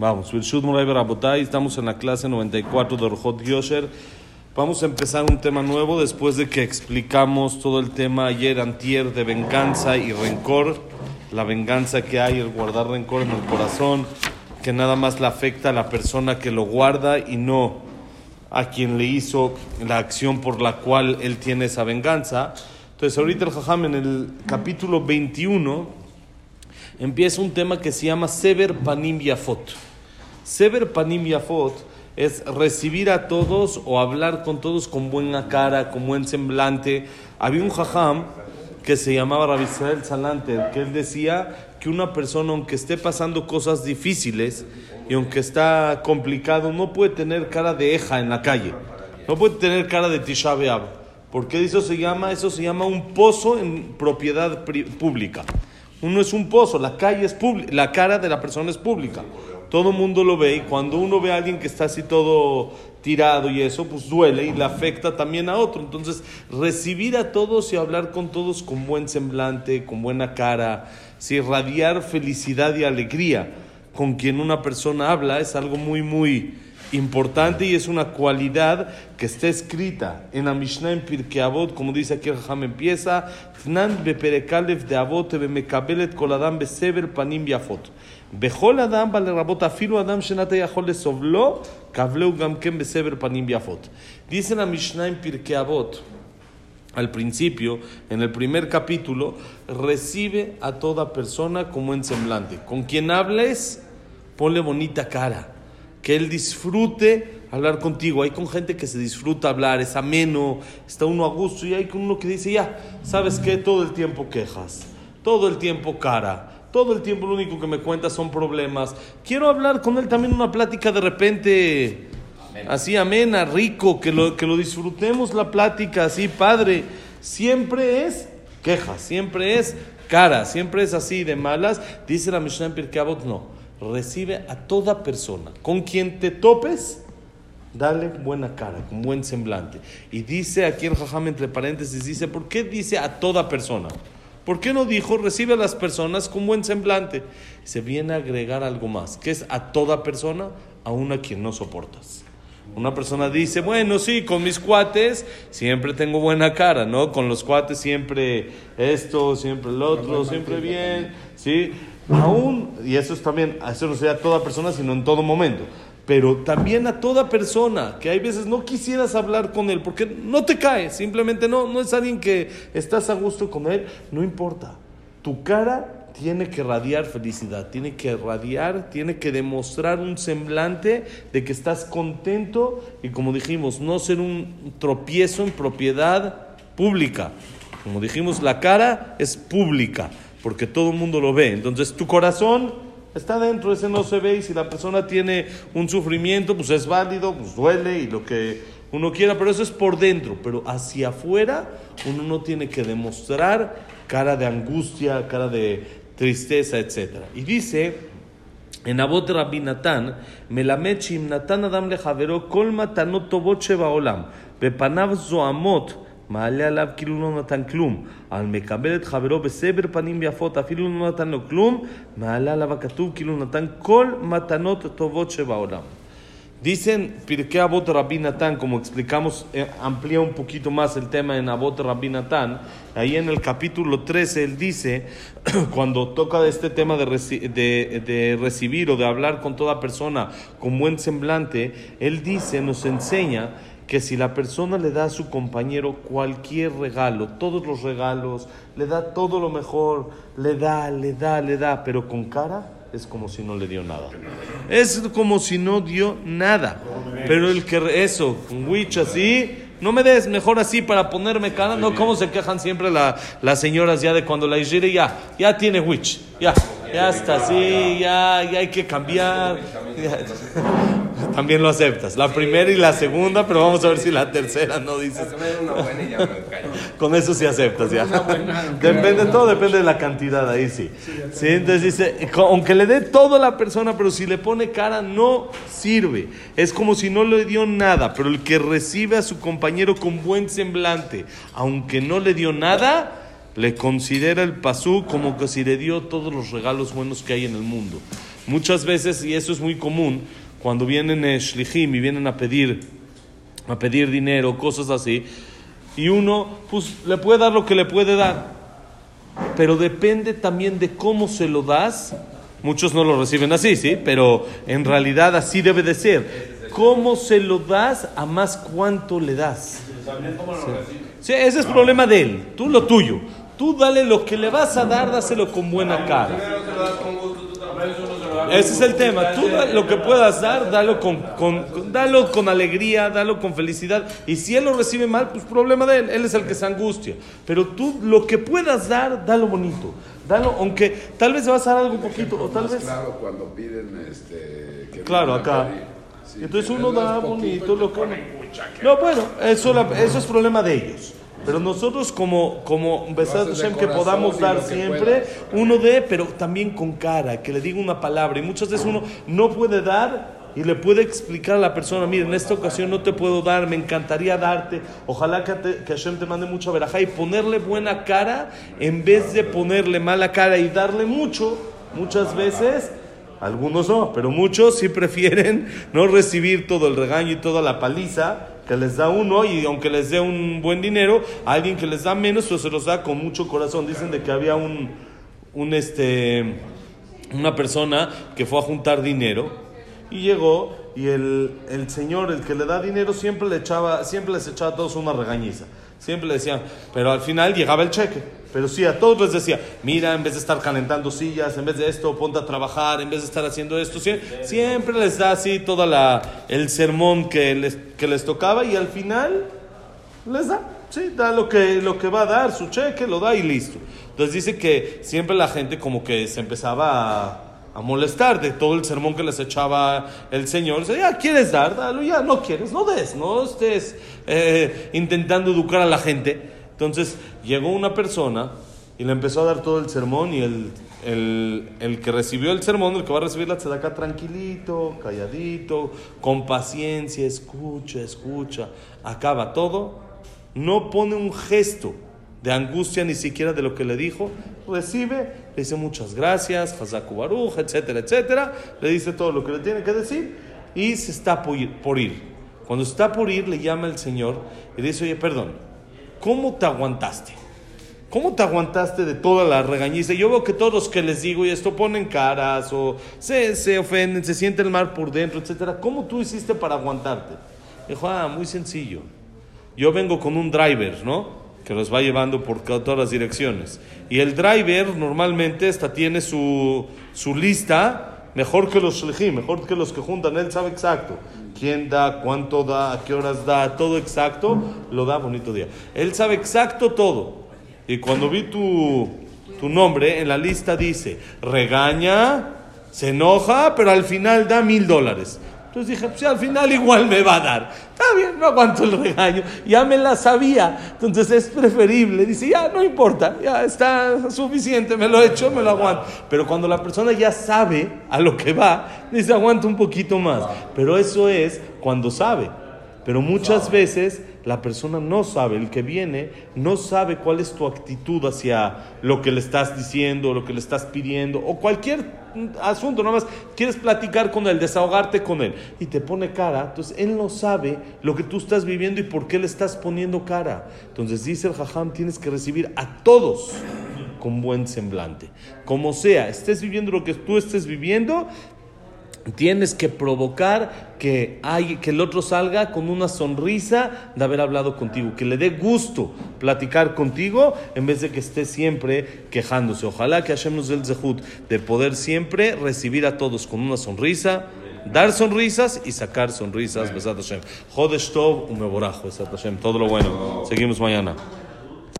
Vamos, estamos en la clase 94 de Orjot Yosher. Vamos a empezar un tema nuevo después de que explicamos todo el tema ayer, antier, de venganza y rencor. La venganza que hay, el guardar rencor en el corazón, que nada más le afecta a la persona que lo guarda y no a quien le hizo la acción por la cual él tiene esa venganza. Entonces, ahorita el Jajam en el capítulo 21 empieza un tema que se llama Sever Panim Yafot. Sever Panim Yafot es recibir a todos o hablar con todos con buena cara, con buen semblante. Había un jajam que se llamaba Rabbi Israel Salante, que él decía que una persona, aunque esté pasando cosas difíciles y aunque está complicado, no puede tener cara de eja en la calle, no puede tener cara de Tisha B'Av. ¿Por qué eso se llama? Eso se llama un pozo en propiedad pública. Uno es un pozo, la calle es pública, la cara de la persona es pública todo mundo lo ve y cuando uno ve a alguien que está así todo tirado y eso, pues duele y le afecta también a otro. Entonces, recibir a todos y hablar con todos con buen semblante, con buena cara, si irradiar felicidad y alegría con quien una persona habla es algo muy, muy importante y es una cualidad que está escrita en la Mishnah en Pirkei Avot, como dice aquí el Jajam empieza, Fnan beperekalef de Avot bemekabelet koladam besever panim yafot. בכל אדם בא לרבות אפילו אדם שנתה יכול לסובלו, כבלהו גם כן בסבר פנים יפות. Dice la Mishnah en Pirkei Avot, al principio, en el primer capítulo, recibe a toda persona como en semblante. Con quien hables, ponle bonita cara, que él disfrute hablar contigo. Hay con gente que se disfruta hablar, es ameno, está uno a gusto, y hay con uno que dice, ya, ¿sabes qué? Todo el tiempo quejas, todo el tiempo cara todo el tiempo lo único que me cuenta son problemas. Quiero hablar con él también una plática de repente así amena, rico, que lo, que lo disfrutemos la plática así, padre. Siempre es queja, siempre es cara, siempre es así de malas. Dice la Mishnah en Pirkei no. Recibe a toda persona. Con quien te topes, dale buena cara, con buen semblante. Y dice aquí el Jajam entre paréntesis, dice, ¿por qué dice a toda persona? ¿Por qué no dijo recibe a las personas con buen semblante? Se viene a agregar algo más, que es a toda persona, a una quien no soportas. Una persona dice, bueno, sí, con mis cuates siempre tengo buena cara, ¿no? Con los cuates siempre esto, siempre el otro, siempre bien, ¿sí? Aún, y eso es también, eso no sea a toda persona, sino en todo momento pero también a toda persona que hay veces no quisieras hablar con él porque no te cae, simplemente no, no es alguien que estás a gusto con él, no importa. Tu cara tiene que radiar felicidad, tiene que radiar, tiene que demostrar un semblante de que estás contento y como dijimos, no ser un tropiezo en propiedad pública. Como dijimos, la cara es pública porque todo el mundo lo ve. Entonces tu corazón Está dentro, ese no se ve y si la persona tiene un sufrimiento, pues es válido, pues duele y lo que uno quiera, pero eso es por dentro, pero hacia afuera uno no tiene que demostrar cara de angustia, cara de tristeza, etc. Y dice en Abot Rabbi Natan, Melamed Natan Adam Lejavero Kol Matanot Tobot Sheba Olam, Bepanav Zoamot, מעלה עליו כאילו לא נתן כלום, אבל מקבל את חברו בסבר פנים יפות, אפילו לא נתן לו כלום, מעלה עליו הכתוב כאילו נתן כל מתנות טובות שבעולם. Dicen Pirkei Abot Rabbi Natán, como explicamos, eh, amplía un poquito más el tema en Abot Rabbi Natán. Ahí en el capítulo 13 él dice, cuando toca este tema de, de, de, recibir o de hablar con toda persona con buen semblante, él dice, nos enseña que si la persona le da a su compañero cualquier regalo, todos los regalos, le da todo lo mejor, le da, le da, le da, pero con cara es como si no le dio nada. Es como si no dio nada. Pero el que eso, con witch así, no me des mejor así para ponerme cara, no como se quejan siempre las señoras ya de cuando la hijire ya, ya tiene witch, ya, ya está así, ya, ya hay que cambiar. También lo aceptas. La primera y la segunda, pero vamos a ver si la tercera no dices. Con eso sí aceptas, ya. Depende, todo depende de la cantidad, ahí sí. sí. Entonces dice, aunque le dé todo a la persona, pero si le pone cara, no sirve. Es como si no le dio nada, pero el que recibe a su compañero con buen semblante, aunque no le dio nada, le considera el pasú como que si le dio todos los regalos buenos que hay en el mundo. Muchas veces, y eso es muy común, cuando vienen eh, shlichim y vienen a pedir, a pedir dinero, cosas así, y uno pues, le puede dar lo que le puede dar, pero depende también de cómo se lo das. Muchos no lo reciben así, sí, pero en realidad así debe de ser. ¿Cómo se lo das a más cuánto le das? Sí, ese es problema de él, tú lo tuyo. Tú dale lo que le vas a dar, dáselo con buena cara. Ese es el tema. Tú lo que puedas dar, dalo con, con, dalo con alegría, dalo con felicidad. Y si él lo recibe mal, pues problema de él. Él es el que se angustia. Pero tú lo que puedas dar, dalo bonito. Dalo, aunque tal vez vas a dar algo poquito. O tal vez... Claro, cuando piden este, que Claro, acá. Sí, Entonces uno da bonito lo que... No, bueno, eso, la- eso es problema de ellos. Pero nosotros como, como Besat de Hashem, que podamos dar siempre, uno dé, pero también con cara, que le diga una palabra. Y muchas veces uno no puede dar y le puede explicar a la persona, mira, en esta ocasión no te puedo dar, me encantaría darte, ojalá que, te- que Hashem te mande mucha verajá y ponerle buena cara en vez de ponerle mala cara y darle mucho, muchas veces algunos no, pero muchos sí prefieren no recibir todo el regaño y toda la paliza que les da uno y aunque les dé un buen dinero, a alguien que les da menos, pues se los da con mucho corazón. Dicen de que había un, un este, una persona que fue a juntar dinero y llegó y el, el señor, el que le da dinero, siempre le echaba, siempre les echaba a todos una regañiza. Siempre le decían, pero al final llegaba el cheque. Pero sí, a todos les decía, mira, en vez de estar calentando sillas, en vez de esto, ponte a trabajar, en vez de estar haciendo esto, sie- siempre les da así toda la, el sermón que les, que les tocaba y al final les da, sí, da lo que, lo que va a dar, su cheque, lo da y listo. Entonces dice que siempre la gente como que se empezaba a, a molestar de todo el sermón que les echaba el Señor. Dice, ya, ¿quieres dar? Dalo, ya, no quieres, no des, no estés eh, intentando educar a la gente. Entonces llegó una persona y le empezó a dar todo el sermón y el, el, el que recibió el sermón, el que va a recibir la tzedakah tranquilito, calladito, con paciencia, escucha, escucha, acaba todo, no pone un gesto de angustia ni siquiera de lo que le dijo, recibe, le dice muchas gracias, Hazaku Baruch, etcétera, etcétera, le dice todo lo que le tiene que decir y se está por ir. por ir. Cuando está por ir, le llama el Señor y le dice, oye, perdón, ¿cómo te aguantaste? ¿Cómo te aguantaste de toda la regañiza? Yo veo que todos los que les digo y esto ponen caras o se, se ofenden, se siente el mar por dentro, etcétera. ¿Cómo tú hiciste para aguantarte? Dijo, ah, muy sencillo. Yo vengo con un driver, ¿no? Que los va llevando por todas las direcciones. Y el driver normalmente hasta tiene su, su lista mejor que los mejor que los que juntan. Él sabe exacto quién da, cuánto da, a qué horas da, todo exacto, lo da bonito día. Él sabe exacto todo. Y cuando vi tu, tu nombre, en la lista dice, regaña, se enoja, pero al final da mil dólares. Entonces dije, pues al final igual me va a dar. Está bien, no aguanto el regaño. Ya me la sabía. Entonces es preferible. Dice, ya no importa, ya está suficiente, me lo he hecho, me lo aguanto. Pero cuando la persona ya sabe a lo que va, dice, aguanta un poquito más. Pero eso es cuando sabe. Pero muchas veces la persona no sabe, el que viene no sabe cuál es tu actitud hacia lo que le estás diciendo, lo que le estás pidiendo, o cualquier asunto, nada más quieres platicar con él, desahogarte con él, y te pone cara, entonces él no sabe lo que tú estás viviendo y por qué le estás poniendo cara. Entonces dice el jajam, tienes que recibir a todos con buen semblante. Como sea, estés viviendo lo que tú estés viviendo, Tienes que provocar que, hay, que el otro salga con una sonrisa de haber hablado contigo, que le dé gusto platicar contigo en vez de que esté siempre quejándose. Ojalá que Hashem nos dé el zehut de poder siempre recibir a todos con una sonrisa, dar sonrisas y sacar sonrisas. Besat Hashem. Jodesh Tov, un meborajo, Besat Hashem. Todo lo bueno. Seguimos mañana.